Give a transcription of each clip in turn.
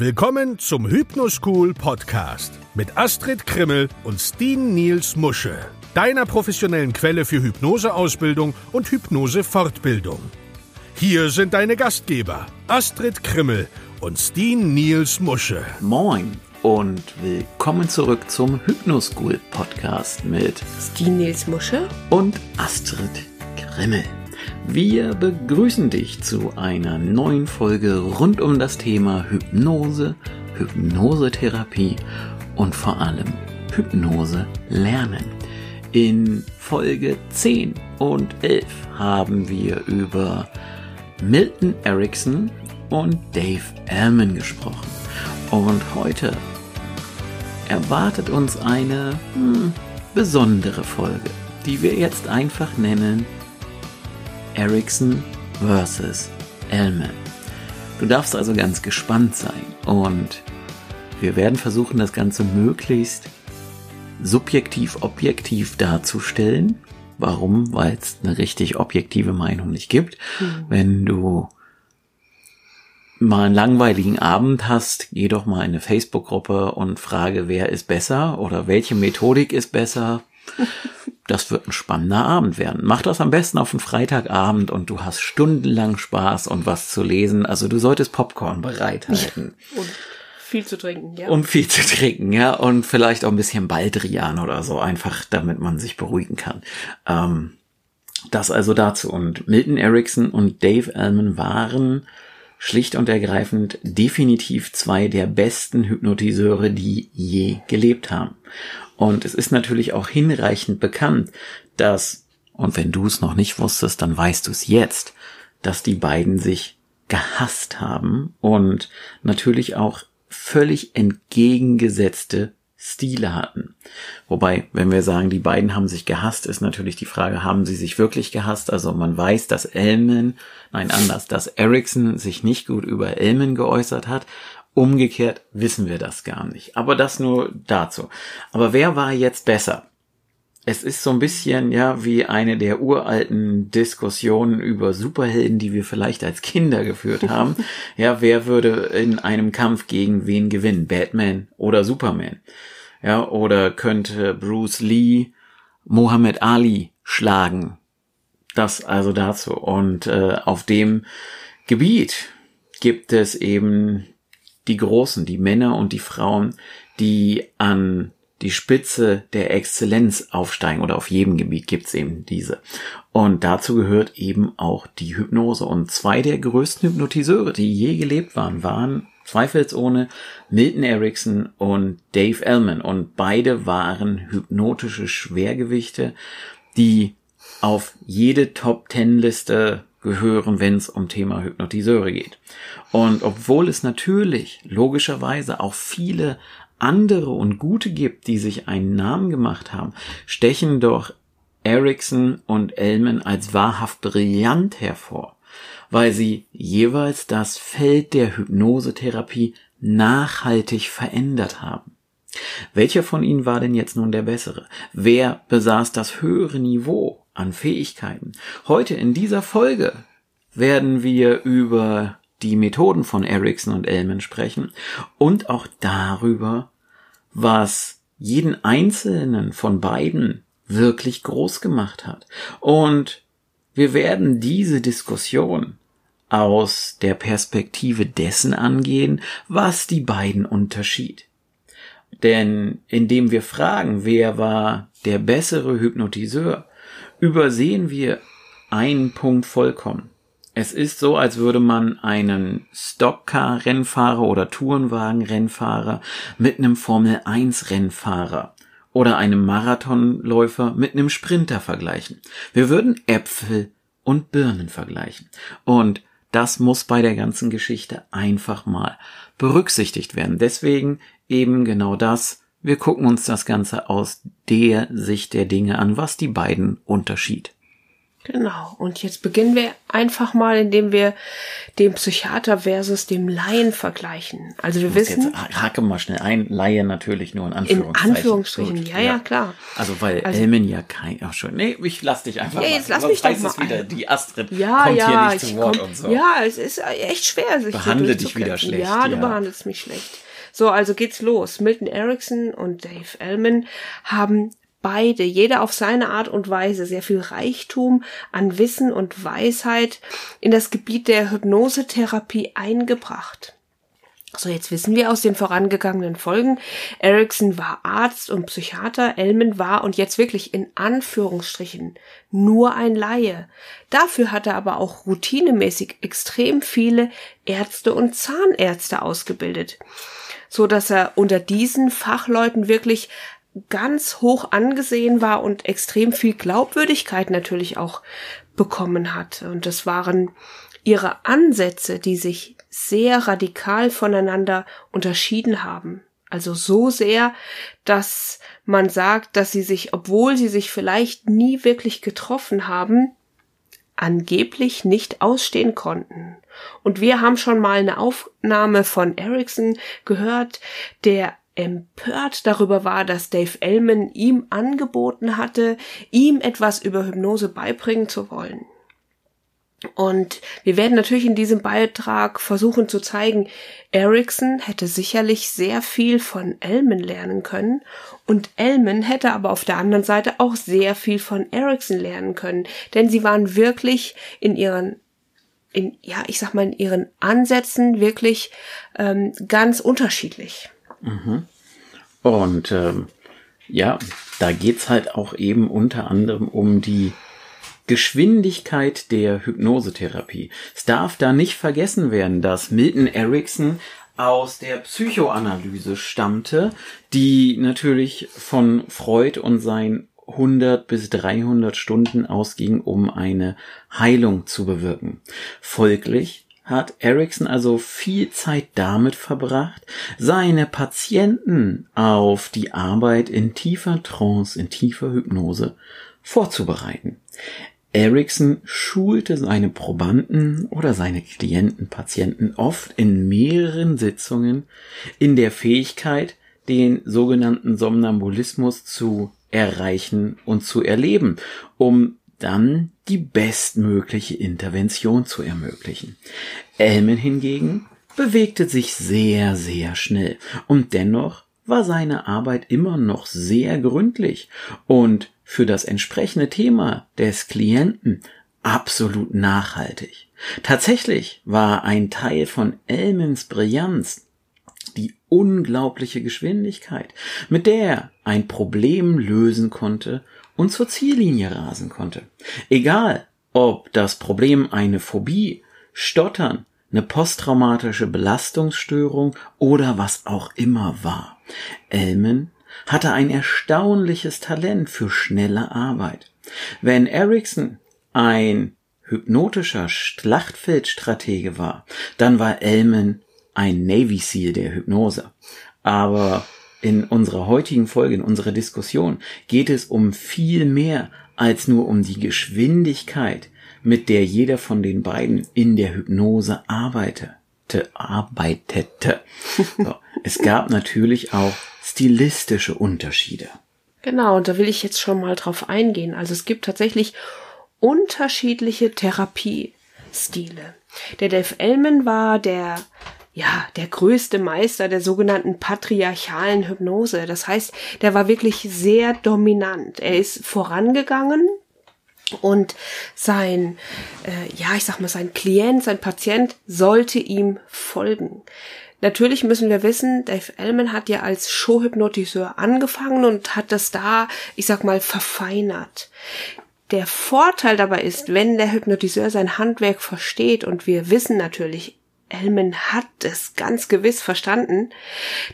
Willkommen zum Hypnoschool Podcast mit Astrid Krimmel und Steen Niels Musche, deiner professionellen Quelle für Hypnoseausbildung und Hypnosefortbildung. Hier sind deine Gastgeber Astrid Krimmel und Steen Niels Musche. Moin und willkommen zurück zum Hypnoschool Podcast mit Steen Niels Musche und Astrid Krimmel. Wir begrüßen dich zu einer neuen Folge rund um das Thema Hypnose, Hypnosetherapie und vor allem Hypnose lernen. In Folge 10 und 11 haben wir über Milton Erickson und Dave Allman gesprochen. Und heute erwartet uns eine hm, besondere Folge, die wir jetzt einfach nennen Ericsson vs. Elman. Du darfst also ganz gespannt sein und wir werden versuchen, das Ganze möglichst subjektiv objektiv darzustellen. Warum? Weil es eine richtig objektive Meinung nicht gibt. Mhm. Wenn du mal einen langweiligen Abend hast, geh doch mal in eine Facebook-Gruppe und frage, wer ist besser oder welche Methodik ist besser. Das wird ein spannender Abend werden. Mach das am besten auf einen Freitagabend und du hast stundenlang Spaß und was zu lesen. Also du solltest Popcorn bereithalten. Ja, und viel zu trinken, ja. Und viel zu trinken, ja. Und vielleicht auch ein bisschen Baldrian oder so, einfach damit man sich beruhigen kann. Ähm, das also dazu. Und Milton Erickson und Dave Allman waren schlicht und ergreifend definitiv zwei der besten Hypnotiseure, die je gelebt haben. Und es ist natürlich auch hinreichend bekannt, dass, und wenn du es noch nicht wusstest, dann weißt du es jetzt, dass die beiden sich gehasst haben und natürlich auch völlig entgegengesetzte Stile hatten. Wobei, wenn wir sagen, die beiden haben sich gehasst, ist natürlich die Frage, haben sie sich wirklich gehasst? Also man weiß, dass Elman, nein anders, dass Ericsson sich nicht gut über Elman geäußert hat Umgekehrt wissen wir das gar nicht. Aber das nur dazu. Aber wer war jetzt besser? Es ist so ein bisschen, ja, wie eine der uralten Diskussionen über Superhelden, die wir vielleicht als Kinder geführt haben. ja, wer würde in einem Kampf gegen wen gewinnen? Batman oder Superman? Ja, oder könnte Bruce Lee Muhammad Ali schlagen? Das also dazu. Und äh, auf dem Gebiet gibt es eben die Großen, die Männer und die Frauen, die an die Spitze der Exzellenz aufsteigen oder auf jedem Gebiet gibt's eben diese. Und dazu gehört eben auch die Hypnose. Und zwei der größten Hypnotiseure, die je gelebt waren, waren zweifelsohne Milton Erickson und Dave Ellman. Und beide waren hypnotische Schwergewichte, die auf jede Top Ten Liste gehören, wenn es um Thema Hypnotiseure geht. Und obwohl es natürlich logischerweise auch viele andere und gute gibt, die sich einen Namen gemacht haben, stechen doch Erickson und Ellman als wahrhaft brillant hervor, weil sie jeweils das Feld der Hypnosetherapie nachhaltig verändert haben. Welcher von ihnen war denn jetzt nun der bessere? Wer besaß das höhere Niveau an Fähigkeiten? Heute in dieser Folge werden wir über die Methoden von Ericsson und Ellman sprechen und auch darüber, was jeden einzelnen von beiden wirklich groß gemacht hat. Und wir werden diese Diskussion aus der Perspektive dessen angehen, was die beiden unterschied. Denn indem wir fragen, wer war der bessere Hypnotiseur, übersehen wir einen Punkt vollkommen. Es ist so, als würde man einen Stockcar-Rennfahrer oder Tourenwagen-Rennfahrer mit einem Formel-1-Rennfahrer oder einem Marathonläufer mit einem Sprinter vergleichen. Wir würden Äpfel und Birnen vergleichen. Und das muss bei der ganzen Geschichte einfach mal berücksichtigt werden. Deswegen eben genau das. Wir gucken uns das Ganze aus der Sicht der Dinge an, was die beiden unterschied. Genau. Und jetzt beginnen wir einfach mal, indem wir den Psychiater versus dem Laien vergleichen. Also wir wissen. Jetzt hake mal schnell ein, Laie natürlich nur in Anführungszeichen. In Anführungsstrichen, Gut, ja, ja, klar. Also weil also, Elmen ja kein, ach schon, nee, ich lass dich einfach ja, jetzt lass mich doch mal. wieder, die Astrid ja, kommt ja, hier nicht zu Wort komm, und so. Ja, es ist echt schwer, sich Behandle dich wieder schlecht. Ja, du ja. behandelst mich schlecht. So, also geht's los. Milton Erickson und Dave Ellman haben beide, jeder auf seine Art und Weise, sehr viel Reichtum an Wissen und Weisheit in das Gebiet der Hypnosetherapie eingebracht. So, jetzt wissen wir aus den vorangegangenen Folgen, Erickson war Arzt und Psychiater, Elman war und jetzt wirklich in Anführungsstrichen nur ein Laie. Dafür hat er aber auch routinemäßig extrem viele Ärzte und Zahnärzte ausgebildet, so dass er unter diesen Fachleuten wirklich ganz hoch angesehen war und extrem viel Glaubwürdigkeit natürlich auch bekommen hat. Und das waren ihre Ansätze, die sich sehr radikal voneinander unterschieden haben. Also so sehr, dass man sagt, dass sie sich, obwohl sie sich vielleicht nie wirklich getroffen haben, angeblich nicht ausstehen konnten. Und wir haben schon mal eine Aufnahme von Erickson gehört, der empört darüber war, dass Dave Ellman ihm angeboten hatte, ihm etwas über Hypnose beibringen zu wollen. Und wir werden natürlich in diesem Beitrag versuchen zu zeigen, Erickson hätte sicherlich sehr viel von Ellman lernen können und Ellman hätte aber auf der anderen Seite auch sehr viel von Erickson lernen können, denn sie waren wirklich in ihren in, ja, ich sag mal, in ihren Ansätzen wirklich ähm, ganz unterschiedlich. Mhm. Und ähm, ja, da geht's halt auch eben unter anderem um die Geschwindigkeit der Hypnosetherapie. Es darf da nicht vergessen werden, dass Milton Erickson aus der Psychoanalyse stammte, die natürlich von Freud und sein 100 bis 300 Stunden ausging, um eine Heilung zu bewirken. Folglich hat Erickson also viel Zeit damit verbracht, seine Patienten auf die Arbeit in tiefer Trance, in tiefer Hypnose vorzubereiten. Erickson schulte seine Probanden oder seine Klienten, Patienten oft in mehreren Sitzungen in der Fähigkeit, den sogenannten Somnambulismus zu erreichen und zu erleben, um dann die bestmögliche Intervention zu ermöglichen. Elmen hingegen bewegte sich sehr, sehr schnell und dennoch war seine Arbeit immer noch sehr gründlich und für das entsprechende Thema des Klienten absolut nachhaltig. Tatsächlich war ein Teil von Elmens Brillanz die unglaubliche Geschwindigkeit, mit der er ein Problem lösen konnte und zur Ziellinie rasen konnte. Egal, ob das Problem eine Phobie, Stottern, eine posttraumatische Belastungsstörung oder was auch immer war. Elman hatte ein erstaunliches Talent für schnelle Arbeit. Wenn Erickson ein hypnotischer Schlachtfeldstratege war, dann war Elman ein Navy Seal der Hypnose. Aber in unserer heutigen Folge, in unserer Diskussion, geht es um viel mehr als nur um die Geschwindigkeit, mit der jeder von den beiden in der Hypnose arbeitete. arbeitete. So. Es gab natürlich auch stilistische Unterschiede. Genau, und da will ich jetzt schon mal drauf eingehen. Also es gibt tatsächlich unterschiedliche Therapiestile. Der Dave Ellman war der ja, der größte Meister der sogenannten patriarchalen Hypnose. Das heißt, der war wirklich sehr dominant. Er ist vorangegangen und sein, äh, ja, ich sag mal, sein Klient, sein Patient sollte ihm folgen. Natürlich müssen wir wissen, Dave Ellman hat ja als Showhypnotiseur angefangen und hat das da, ich sag mal, verfeinert. Der Vorteil dabei ist, wenn der Hypnotiseur sein Handwerk versteht und wir wissen natürlich, Elman hat es ganz gewiss verstanden,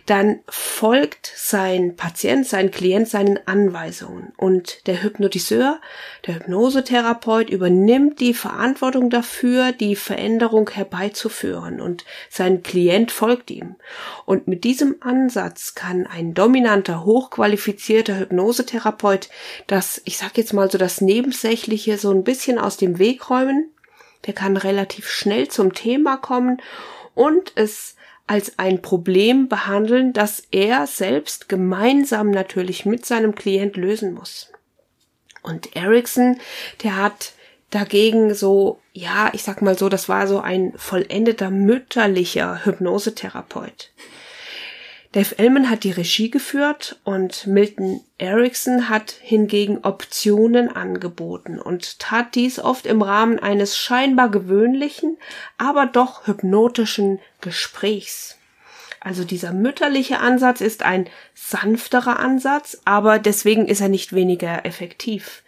dann folgt sein Patient, sein Klient seinen Anweisungen. Und der Hypnotiseur, der Hypnosetherapeut übernimmt die Verantwortung dafür, die Veränderung herbeizuführen. Und sein Klient folgt ihm. Und mit diesem Ansatz kann ein dominanter, hochqualifizierter Hypnosetherapeut das, ich sag jetzt mal so das Nebensächliche so ein bisschen aus dem Weg räumen der kann relativ schnell zum Thema kommen und es als ein Problem behandeln, das er selbst gemeinsam natürlich mit seinem Klient lösen muss. Und Erickson, der hat dagegen so, ja, ich sag mal so, das war so ein vollendeter mütterlicher Hypnosetherapeut. Dave Ellman hat die Regie geführt und Milton Erickson hat hingegen Optionen angeboten und tat dies oft im Rahmen eines scheinbar gewöhnlichen, aber doch hypnotischen Gesprächs. Also dieser mütterliche Ansatz ist ein sanfterer Ansatz, aber deswegen ist er nicht weniger effektiv.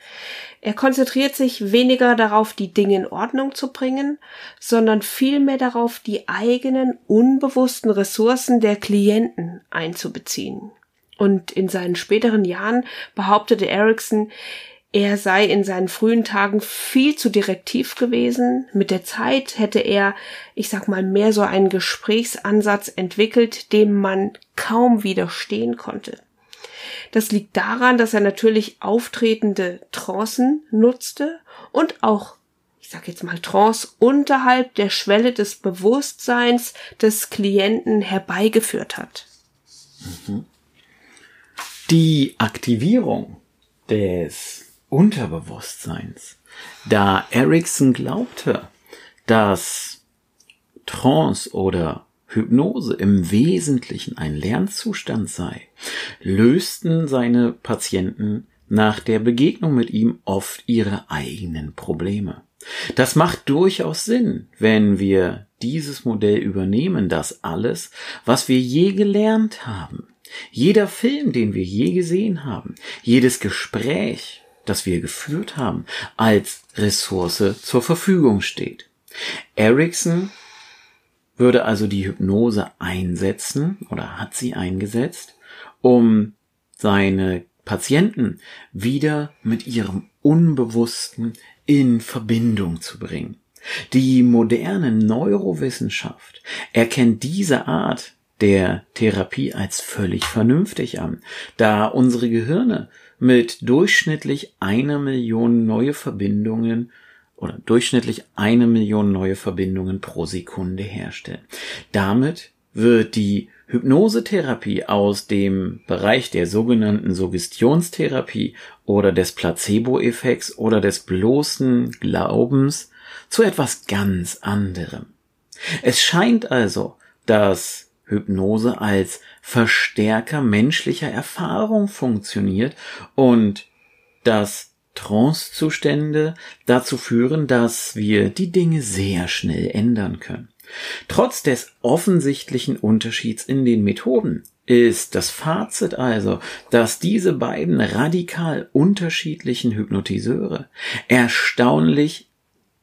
Er konzentriert sich weniger darauf, die Dinge in Ordnung zu bringen, sondern vielmehr darauf, die eigenen unbewussten Ressourcen der Klienten einzubeziehen. Und in seinen späteren Jahren behauptete Erickson, er sei in seinen frühen Tagen viel zu direktiv gewesen. Mit der Zeit hätte er, ich sag mal, mehr so einen Gesprächsansatz entwickelt, dem man kaum widerstehen konnte. Das liegt daran, dass er natürlich auftretende Trancen nutzte und auch ich sag jetzt mal Trance unterhalb der Schwelle des Bewusstseins des Klienten herbeigeführt hat. Die Aktivierung des Unterbewusstseins, da Erickson glaubte, dass Trance oder Hypnose im Wesentlichen ein Lernzustand sei, lösten seine Patienten nach der Begegnung mit ihm oft ihre eigenen Probleme. Das macht durchaus Sinn, wenn wir dieses Modell übernehmen, dass alles, was wir je gelernt haben, jeder Film, den wir je gesehen haben, jedes Gespräch, das wir geführt haben, als Ressource zur Verfügung steht. Erickson würde also die Hypnose einsetzen oder hat sie eingesetzt, um seine Patienten wieder mit ihrem Unbewussten in Verbindung zu bringen. Die moderne Neurowissenschaft erkennt diese Art der Therapie als völlig vernünftig an, da unsere Gehirne mit durchschnittlich einer Million neue Verbindungen oder durchschnittlich eine Million neue Verbindungen pro Sekunde herstellen. Damit wird die Hypnosetherapie aus dem Bereich der sogenannten Suggestionstherapie oder des Placebo-Effekts oder des bloßen Glaubens zu etwas ganz anderem. Es scheint also, dass Hypnose als Verstärker menschlicher Erfahrung funktioniert und dass Trancezustände dazu führen, dass wir die Dinge sehr schnell ändern können. Trotz des offensichtlichen Unterschieds in den Methoden ist das Fazit also, dass diese beiden radikal unterschiedlichen Hypnotiseure erstaunlich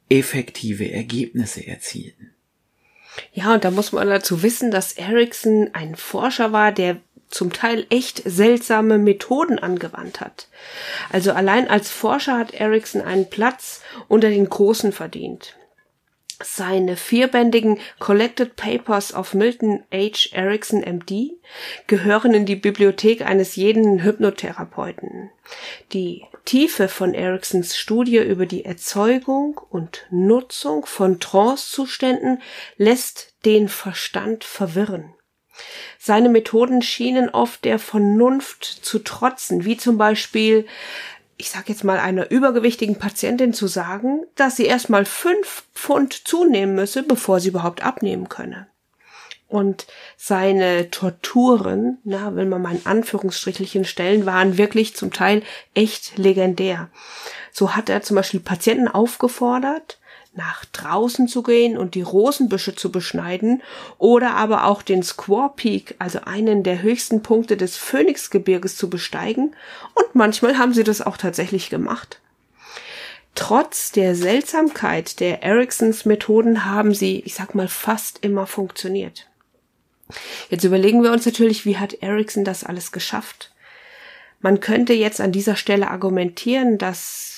effektive Ergebnisse erzielten. Ja, und da muss man dazu wissen, dass Ericsson ein Forscher war, der zum Teil echt seltsame Methoden angewandt hat. Also allein als Forscher hat Erickson einen Platz unter den Großen verdient. Seine vierbändigen Collected Papers of Milton H. Erickson MD gehören in die Bibliothek eines jeden Hypnotherapeuten. Die Tiefe von Ericksons Studie über die Erzeugung und Nutzung von Trancezuständen lässt den Verstand verwirren. Seine Methoden schienen oft der Vernunft zu trotzen, wie zum Beispiel, ich sag jetzt mal einer übergewichtigen Patientin zu sagen, dass sie erstmal fünf Pfund zunehmen müsse, bevor sie überhaupt abnehmen könne. Und seine Torturen, na, will man mal in Anführungsstrichelchen stellen, waren wirklich zum Teil echt legendär. So hat er zum Beispiel Patienten aufgefordert, nach draußen zu gehen und die Rosenbüsche zu beschneiden oder aber auch den Squaw Peak, also einen der höchsten Punkte des Phoenixgebirges zu besteigen und manchmal haben sie das auch tatsächlich gemacht. Trotz der Seltsamkeit der Ericksons Methoden haben sie, ich sag mal, fast immer funktioniert. Jetzt überlegen wir uns natürlich, wie hat Erickson das alles geschafft? Man könnte jetzt an dieser Stelle argumentieren, dass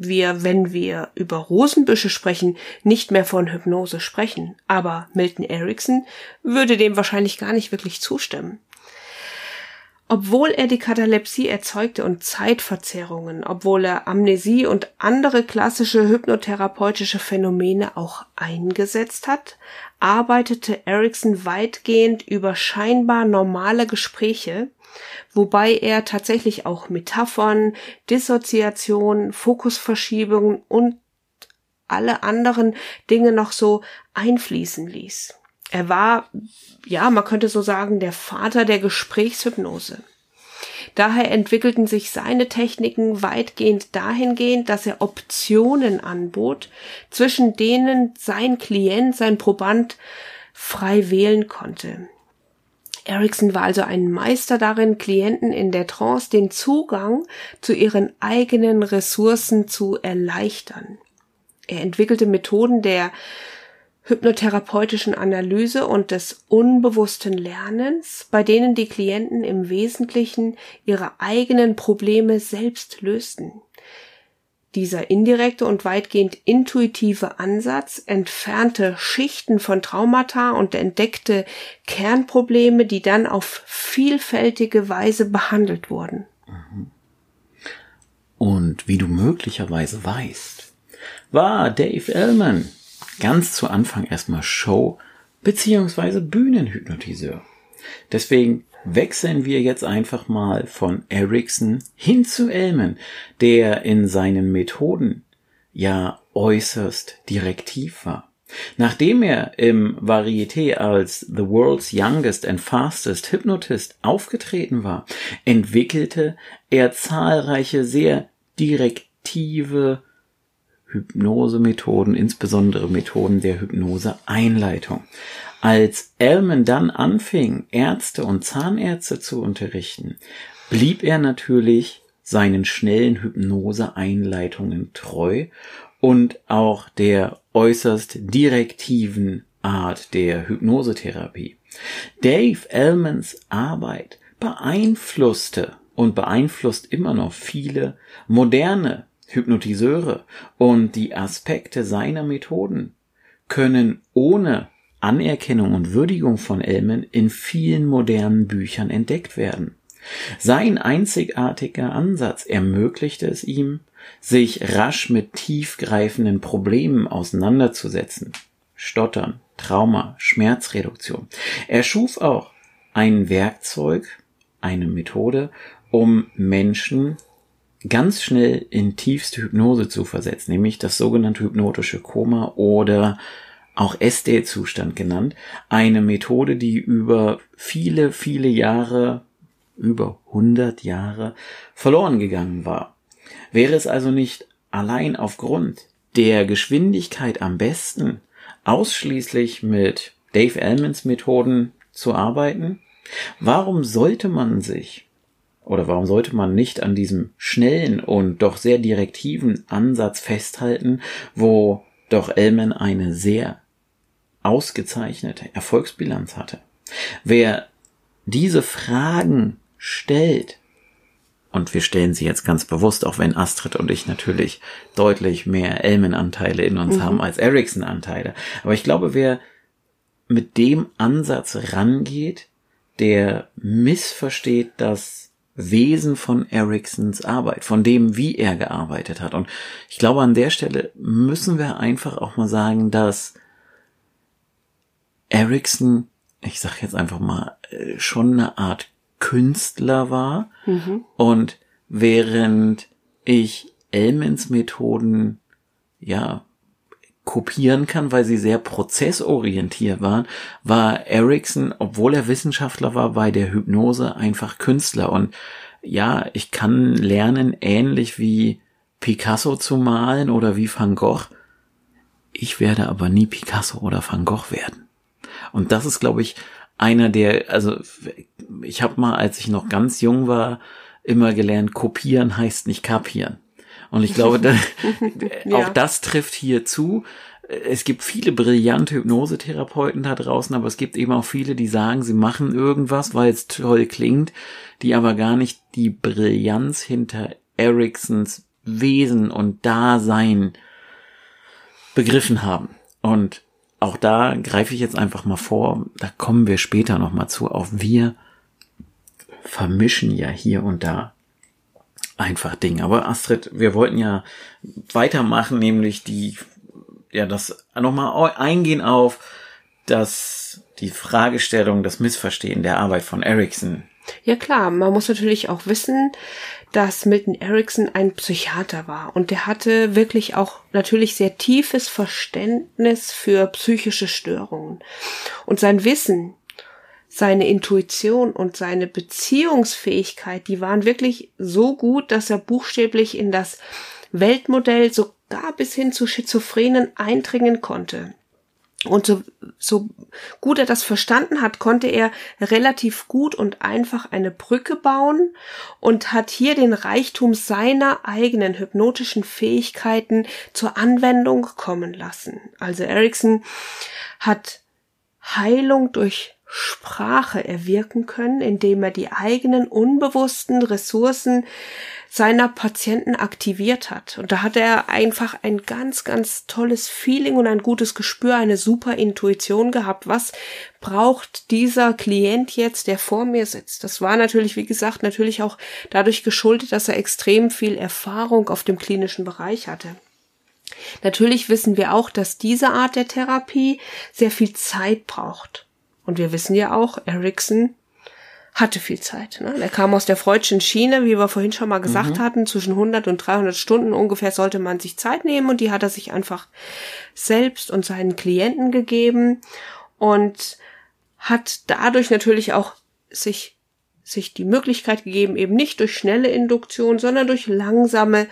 wir, wenn wir über Rosenbüsche sprechen, nicht mehr von Hypnose sprechen. Aber Milton Erickson würde dem wahrscheinlich gar nicht wirklich zustimmen. Obwohl er die Katalepsie erzeugte und Zeitverzerrungen, obwohl er Amnesie und andere klassische hypnotherapeutische Phänomene auch eingesetzt hat, arbeitete Erickson weitgehend über scheinbar normale Gespräche, wobei er tatsächlich auch Metaphern, Dissoziation, Fokusverschiebungen und alle anderen Dinge noch so einfließen ließ. Er war, ja, man könnte so sagen, der Vater der Gesprächshypnose. Daher entwickelten sich seine Techniken weitgehend dahingehend, dass er Optionen anbot, zwischen denen sein Klient, sein Proband frei wählen konnte. Erickson war also ein Meister darin, Klienten in der Trance den Zugang zu ihren eigenen Ressourcen zu erleichtern. Er entwickelte Methoden der hypnotherapeutischen Analyse und des unbewussten Lernens, bei denen die Klienten im Wesentlichen ihre eigenen Probleme selbst lösten. Dieser indirekte und weitgehend intuitive Ansatz entfernte Schichten von Traumata und entdeckte Kernprobleme, die dann auf vielfältige Weise behandelt wurden. Und wie du möglicherweise weißt, war Dave Ellman ganz zu Anfang erstmal Show beziehungsweise Bühnenhypnotiseur. Deswegen wechseln wir jetzt einfach mal von Ericsson hin zu Elman, der in seinen Methoden ja äußerst direktiv war. Nachdem er im Varieté als The World's Youngest and Fastest Hypnotist aufgetreten war, entwickelte er zahlreiche sehr direktive Hypnosemethoden, insbesondere Methoden der Hypnoseeinleitung. Als Elman dann anfing, Ärzte und Zahnärzte zu unterrichten, blieb er natürlich seinen schnellen Hypnoseeinleitungen treu und auch der äußerst direktiven Art der Hypnosetherapie. Dave Ellmans Arbeit beeinflusste und beeinflusst immer noch viele moderne Hypnotiseure und die Aspekte seiner Methoden können ohne Anerkennung und Würdigung von Elmen in vielen modernen Büchern entdeckt werden. Sein einzigartiger Ansatz ermöglichte es ihm, sich rasch mit tiefgreifenden Problemen auseinanderzusetzen. Stottern, Trauma, Schmerzreduktion. Er schuf auch ein Werkzeug, eine Methode, um Menschen ganz schnell in tiefste Hypnose zu versetzen, nämlich das sogenannte hypnotische Koma oder auch SD-Zustand genannt, eine Methode, die über viele, viele Jahre, über 100 Jahre verloren gegangen war. Wäre es also nicht allein aufgrund der Geschwindigkeit am besten, ausschließlich mit Dave Ellmans Methoden zu arbeiten? Warum sollte man sich oder warum sollte man nicht an diesem schnellen und doch sehr direktiven Ansatz festhalten, wo doch Ellman eine sehr ausgezeichnete Erfolgsbilanz hatte? Wer diese Fragen stellt, und wir stellen sie jetzt ganz bewusst, auch wenn Astrid und ich natürlich deutlich mehr Elmen-Anteile in uns mhm. haben als Ericsson-Anteile. Aber ich glaube, wer mit dem Ansatz rangeht, der missversteht das Wesen von Ericssons Arbeit, von dem, wie er gearbeitet hat. Und ich glaube, an der Stelle müssen wir einfach auch mal sagen, dass Ericsson, ich sag jetzt einfach mal, äh, schon eine Art Künstler war. Mhm. Und während ich Elmens Methoden, ja, kopieren kann, weil sie sehr prozessorientiert waren, war Ericsson, obwohl er Wissenschaftler war, bei der Hypnose einfach Künstler. Und ja, ich kann lernen, ähnlich wie Picasso zu malen oder wie Van Gogh. Ich werde aber nie Picasso oder Van Gogh werden. Und das ist, glaube ich, einer der, also ich habe mal, als ich noch ganz jung war, immer gelernt, kopieren heißt nicht kapieren. Und ich glaube, da, Ja. auch das trifft hier zu. Es gibt viele brillante Hypnosetherapeuten da draußen, aber es gibt eben auch viele, die sagen, sie machen irgendwas, weil es toll klingt, die aber gar nicht die Brillanz hinter Ericksons Wesen und Dasein begriffen haben. Und auch da greife ich jetzt einfach mal vor, da kommen wir später nochmal zu, auch wir vermischen ja hier und da einfach Dinge. Aber Astrid, wir wollten ja weitermachen, nämlich die, ja, das nochmal eingehen auf das, die Fragestellung, das Missverstehen der Arbeit von Erickson. Ja klar, man muss natürlich auch wissen, dass Milton Erickson ein Psychiater war und der hatte wirklich auch natürlich sehr tiefes Verständnis für psychische Störungen. Und sein Wissen, seine Intuition und seine Beziehungsfähigkeit, die waren wirklich so gut, dass er buchstäblich in das Weltmodell sogar bis hin zu Schizophrenen eindringen konnte. Und so, so gut er das verstanden hat, konnte er relativ gut und einfach eine Brücke bauen und hat hier den Reichtum seiner eigenen hypnotischen Fähigkeiten zur Anwendung kommen lassen. Also Erickson hat Heilung durch Sprache erwirken können, indem er die eigenen unbewussten Ressourcen seiner Patienten aktiviert hat. Und da hat er einfach ein ganz, ganz tolles Feeling und ein gutes Gespür, eine super Intuition gehabt. Was braucht dieser Klient jetzt, der vor mir sitzt? Das war natürlich, wie gesagt, natürlich auch dadurch geschuldet, dass er extrem viel Erfahrung auf dem klinischen Bereich hatte. Natürlich wissen wir auch, dass diese Art der Therapie sehr viel Zeit braucht. Und wir wissen ja auch, Erickson hatte viel Zeit. Ne? Er kam aus der freudschen Schiene, wie wir vorhin schon mal gesagt Mhm. hatten, zwischen 100 und 300 Stunden ungefähr sollte man sich Zeit nehmen und die hat er sich einfach selbst und seinen Klienten gegeben und hat dadurch natürlich auch sich sich die Möglichkeit gegeben, eben nicht durch schnelle Induktion, sondern durch langsame,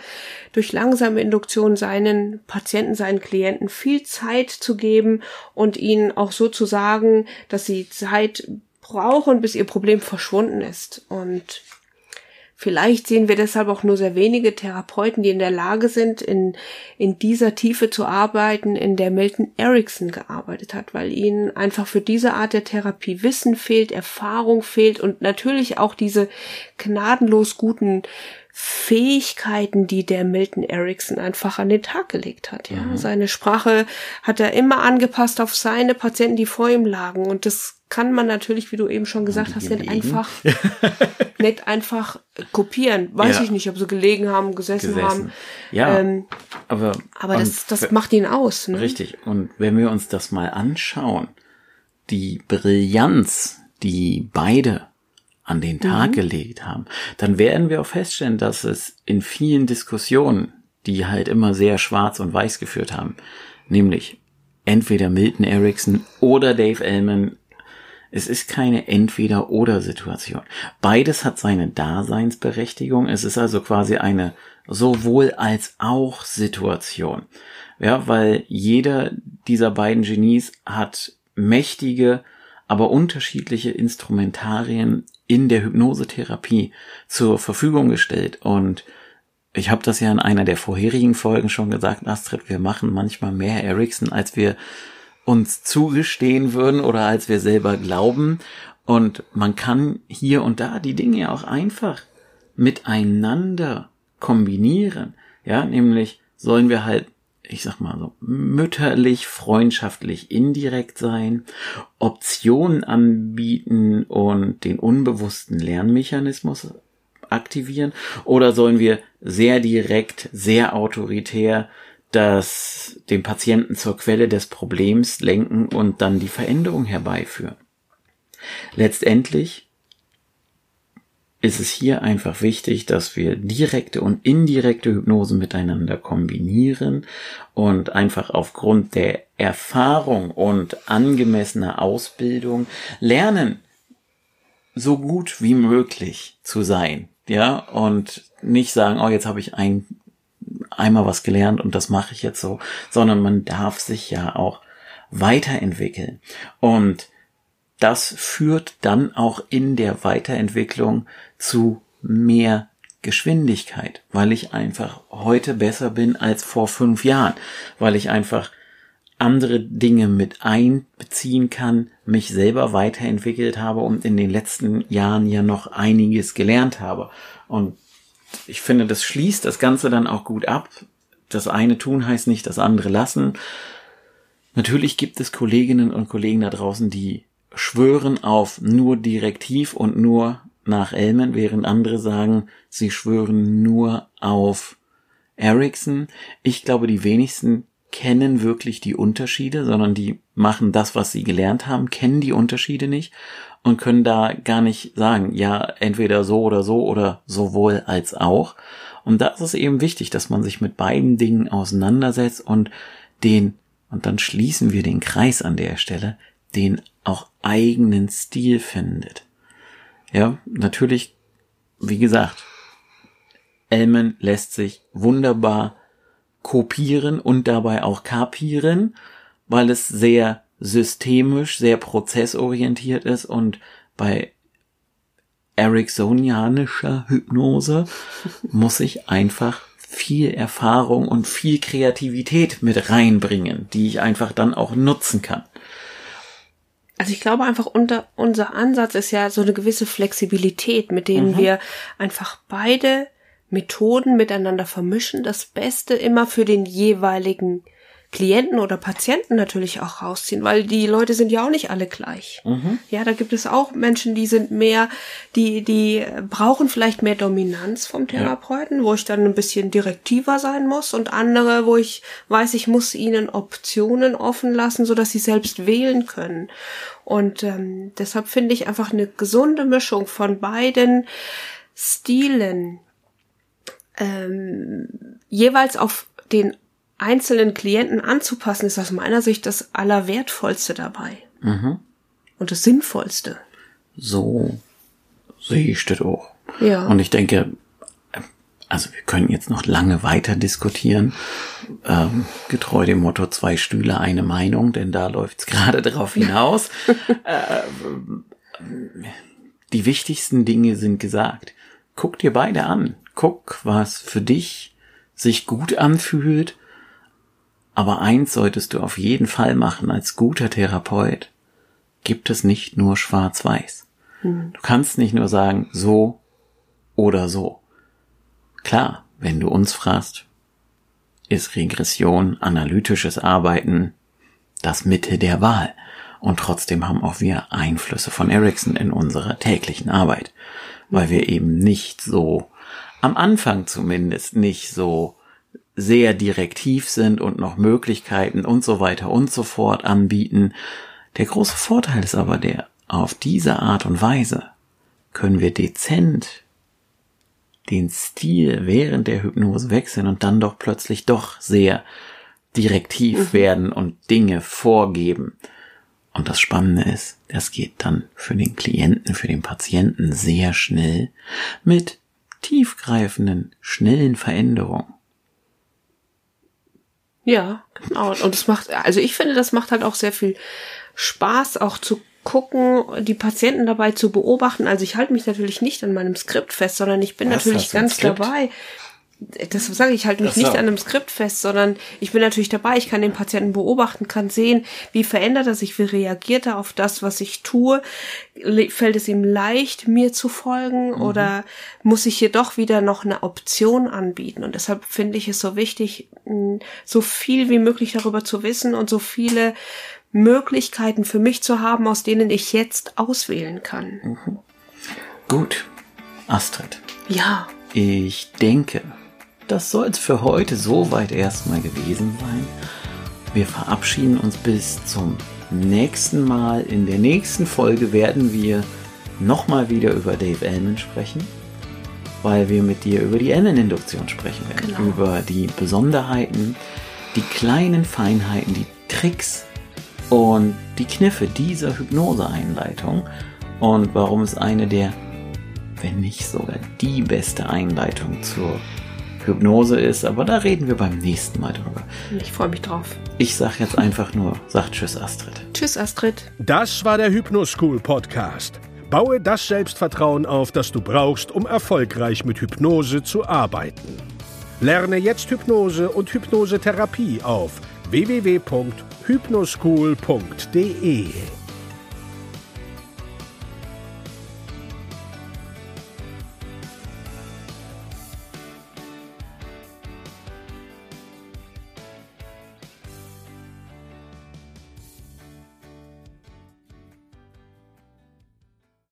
durch langsame Induktion seinen Patienten, seinen Klienten viel Zeit zu geben und ihnen auch so zu sagen, dass sie Zeit brauchen, bis ihr Problem verschwunden ist. Und Vielleicht sehen wir deshalb auch nur sehr wenige Therapeuten, die in der Lage sind, in, in dieser Tiefe zu arbeiten, in der Milton Erickson gearbeitet hat, weil ihnen einfach für diese Art der Therapie Wissen fehlt, Erfahrung fehlt und natürlich auch diese gnadenlos guten Fähigkeiten, die der Milton Erickson einfach an den Tag gelegt hat. Ja, seine Sprache hat er immer angepasst auf seine Patienten, die vor ihm lagen. Und das kann man natürlich, wie du eben schon gesagt hast, nicht einfach, nicht einfach kopieren. Weiß Ja. ich nicht, ob sie gelegen haben, gesessen, haben. Gesessen. Ja, Ähm, aber, aber das, das macht ihn aus. Ne? Richtig. Und wenn wir uns das mal anschauen, die Brillanz, die beide an den Tag gelegt haben, dann werden wir auch feststellen, dass es in vielen Diskussionen, die halt immer sehr schwarz und weiß geführt haben, nämlich entweder Milton Erickson oder Dave Ellman, es ist keine Entweder-oder-Situation. Beides hat seine Daseinsberechtigung. Es ist also quasi eine sowohl als auch Situation. Ja, weil jeder dieser beiden Genies hat mächtige, aber unterschiedliche Instrumentarien in der Hypnosetherapie zur Verfügung gestellt. Und ich habe das ja in einer der vorherigen Folgen schon gesagt, Astrid, wir machen manchmal mehr Ericsson, als wir uns zugestehen würden oder als wir selber glauben. Und man kann hier und da die Dinge auch einfach miteinander kombinieren. Ja, nämlich sollen wir halt, ich sag mal so, mütterlich, freundschaftlich, indirekt sein, Optionen anbieten und den unbewussten Lernmechanismus aktivieren oder sollen wir sehr direkt, sehr autoritär das den Patienten zur Quelle des Problems lenken und dann die Veränderung herbeiführen. Letztendlich ist es hier einfach wichtig, dass wir direkte und indirekte Hypnose miteinander kombinieren und einfach aufgrund der Erfahrung und angemessener Ausbildung lernen, so gut wie möglich zu sein, ja, und nicht sagen, oh, jetzt habe ich ein, einmal was gelernt und das mache ich jetzt so, sondern man darf sich ja auch weiterentwickeln. Und das führt dann auch in der Weiterentwicklung zu mehr Geschwindigkeit, weil ich einfach heute besser bin als vor fünf Jahren, weil ich einfach andere Dinge mit einbeziehen kann, mich selber weiterentwickelt habe und in den letzten Jahren ja noch einiges gelernt habe. Und ich finde, das schließt das Ganze dann auch gut ab. Das eine tun heißt nicht das andere lassen. Natürlich gibt es Kolleginnen und Kollegen da draußen, die schwören auf nur Direktiv und nur nach Elmen, während andere sagen, sie schwören nur auf Ericsson. Ich glaube, die wenigsten kennen wirklich die Unterschiede, sondern die machen das, was sie gelernt haben, kennen die Unterschiede nicht und können da gar nicht sagen, ja, entweder so oder so oder sowohl als auch. Und da ist es eben wichtig, dass man sich mit beiden Dingen auseinandersetzt und den, und dann schließen wir den Kreis an der Stelle, den auch eigenen Stil findet. Ja, natürlich, wie gesagt, Elmen lässt sich wunderbar kopieren und dabei auch kapieren, weil es sehr systemisch, sehr prozessorientiert ist und bei Ericksonianischer Hypnose muss ich einfach viel Erfahrung und viel Kreativität mit reinbringen, die ich einfach dann auch nutzen kann. Also ich glaube einfach, unter, unser Ansatz ist ja so eine gewisse Flexibilität, mit denen mhm. wir einfach beide Methoden miteinander vermischen, das Beste immer für den jeweiligen Klienten oder Patienten natürlich auch rausziehen, weil die Leute sind ja auch nicht alle gleich. Mhm. Ja, da gibt es auch Menschen, die sind mehr, die, die brauchen vielleicht mehr Dominanz vom Therapeuten, ja. wo ich dann ein bisschen direktiver sein muss und andere, wo ich weiß, ich muss ihnen Optionen offen lassen, so dass sie selbst wählen können. Und ähm, deshalb finde ich einfach eine gesunde Mischung von beiden Stilen ähm, jeweils auf den einzelnen Klienten anzupassen, ist aus meiner Sicht das Allerwertvollste dabei. Mhm. Und das Sinnvollste. So sehe ich das auch. Ja. Und ich denke, also wir können jetzt noch lange weiter diskutieren, ähm, getreu dem Motto zwei Stühle, eine Meinung, denn da läuft's gerade drauf hinaus. äh, die wichtigsten Dinge sind gesagt. Guck dir beide an. Guck, was für dich sich gut anfühlt aber eins solltest du auf jeden Fall machen als guter Therapeut. Gibt es nicht nur schwarz-weiß. Mhm. Du kannst nicht nur sagen, so oder so. Klar, wenn du uns fragst, ist Regression, analytisches Arbeiten das Mitte der Wahl. Und trotzdem haben auch wir Einflüsse von Ericsson in unserer täglichen Arbeit, weil wir eben nicht so, am Anfang zumindest nicht so sehr direktiv sind und noch Möglichkeiten und so weiter und so fort anbieten. Der große Vorteil ist aber der, auf diese Art und Weise können wir dezent den Stil während der Hypnose wechseln und dann doch plötzlich doch sehr direktiv mhm. werden und Dinge vorgeben. Und das Spannende ist, das geht dann für den Klienten, für den Patienten sehr schnell mit tiefgreifenden, schnellen Veränderungen. Ja, genau. Und es macht, also ich finde, das macht halt auch sehr viel Spaß, auch zu gucken, die Patienten dabei zu beobachten. Also ich halte mich natürlich nicht an meinem Skript fest, sondern ich bin Was, natürlich ganz dabei das sage ich halt mich nicht an einem Skript fest, sondern ich bin natürlich dabei, ich kann den Patienten beobachten, kann sehen, wie verändert er sich, wie reagiert er auf das, was ich tue, fällt es ihm leicht, mir zu folgen mhm. oder muss ich hier doch wieder noch eine Option anbieten und deshalb finde ich es so wichtig, so viel wie möglich darüber zu wissen und so viele Möglichkeiten für mich zu haben, aus denen ich jetzt auswählen kann. Mhm. Gut, Astrid. Ja. Ich denke, das soll es für heute soweit erstmal gewesen sein. Wir verabschieden uns bis zum nächsten Mal. In der nächsten Folge werden wir nochmal wieder über Dave Ellman sprechen, weil wir mit dir über die Ellen-Induktion sprechen werden. Genau. Über die Besonderheiten, die kleinen Feinheiten, die Tricks und die Kniffe dieser Hypnose-Einleitung und warum es eine der, wenn nicht sogar die beste Einleitung zur Hypnose ist, aber da reden wir beim nächsten Mal drüber. Ich freue mich drauf. Ich sage jetzt einfach nur, sagt Tschüss Astrid. Tschüss Astrid. Das war der Hypnoschool Podcast. Baue das Selbstvertrauen auf, das du brauchst, um erfolgreich mit Hypnose zu arbeiten. Lerne jetzt Hypnose und Hypnosetherapie auf www.hypnoschool.de.